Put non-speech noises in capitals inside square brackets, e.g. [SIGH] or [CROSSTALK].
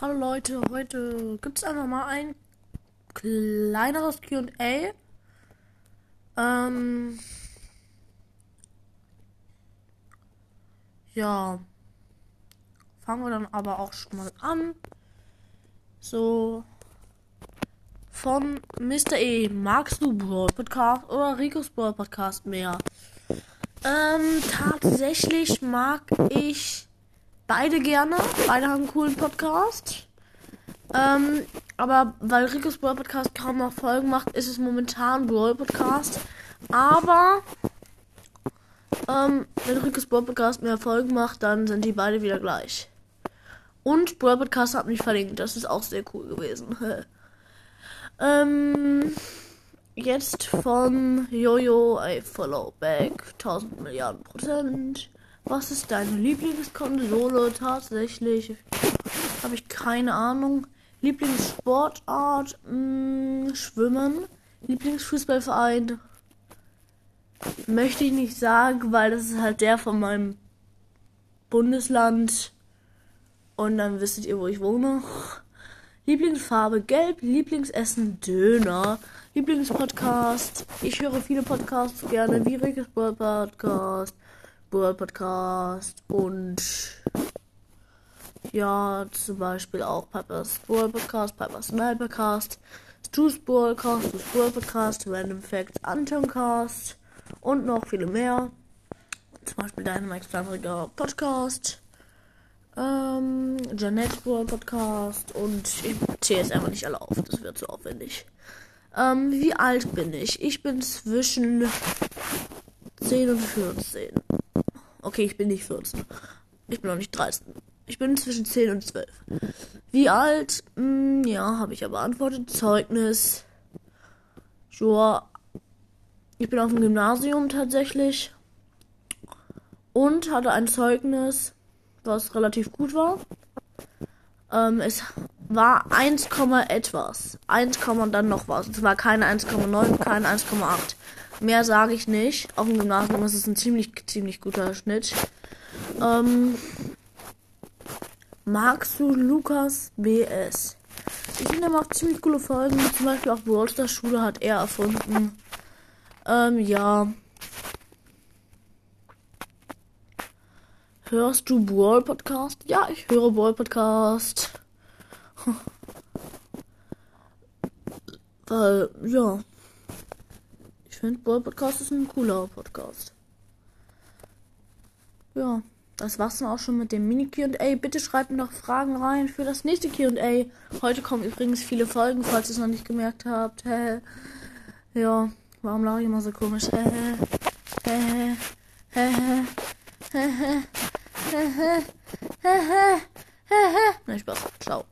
Hallo Leute, heute gibt es einfach mal ein kleineres QA. Ähm, ja, fangen wir dann aber auch schon mal an. So, von Mr. E. Magst du Brawl Podcast oder Ricos Brawl Podcast mehr? Ähm, tatsächlich mag ich beide gerne. Beide haben einen coolen Podcast. Ähm, aber weil Ricos Brawl Podcast kaum noch Folgen macht, ist es momentan Brawl Podcast. Aber ähm, wenn Ricos Brawl Podcast mehr Folgen macht, dann sind die beide wieder gleich. Und Brawl Podcast hat mich verlinkt. Das ist auch sehr cool gewesen. [LAUGHS] ähm, jetzt von Jojo, I follow back. 1000 Milliarden Prozent. Was ist deine Lieblingskonsole? Tatsächlich habe ich keine Ahnung. Lieblingssportart? Mh, hm, Schwimmen. Lieblingsfußballverein? Möchte ich nicht sagen, weil das ist halt der von meinem Bundesland. Und dann wisst ihr, wo ich wohne. Lieblingsfarbe gelb, Lieblingsessen Döner, Lieblingspodcast. Ich höre viele Podcasts gerne, wie Rickes Podcast, World Podcast und ja, zum Beispiel auch Piper's World Podcast, Piper's Night Podcast, Stu's Podcast, Stu's World Podcast, Random Facts, Antoncast und noch viele mehr. Zum Beispiel Dynamax Flamriger Podcast, ähm, Janette's World Podcast und ich zähle es einfach nicht alle auf, das wird zu aufwendig. Ähm, wie alt bin ich? Ich bin zwischen 10 und 14. Okay, ich bin nicht 14. Ich bin noch nicht 13. Ich bin zwischen 10 und 12. Wie alt? Hm, ja, habe ich ja beantwortet. Zeugnis. Joa. Ich bin auf dem Gymnasium tatsächlich. Und hatte ein Zeugnis, was relativ gut war. Ähm, es war 1, etwas. 1, dann noch was. Es war keine 1,9, keine 1,8. Mehr sage ich nicht. Auf dem Gymnasium ist es ein ziemlich, ziemlich guter Schnitt. Ähm, magst du Lukas BS? Ich finde, er macht ziemlich coole Folgen. Zum Beispiel auch Brawlstars Schule hat er erfunden. Ähm, ja. Hörst du Brawl Podcast? Ja, ich höre Brawl Podcast. [LAUGHS] Weil, ja finde, Brawl Podcast ist ein cooler Podcast. Ja, das war's dann auch schon mit dem Mini-QA. Bitte schreibt mir noch Fragen rein für das nächste QA. Heute kommen übrigens viele Folgen, falls ihr es noch nicht gemerkt habt. Hä? Ja, warum lache ich immer so komisch? Hä? Hä? Hä? Hä? Hä? Hä? Hä? Hä? Hä? Hä? Spaß. Ciao.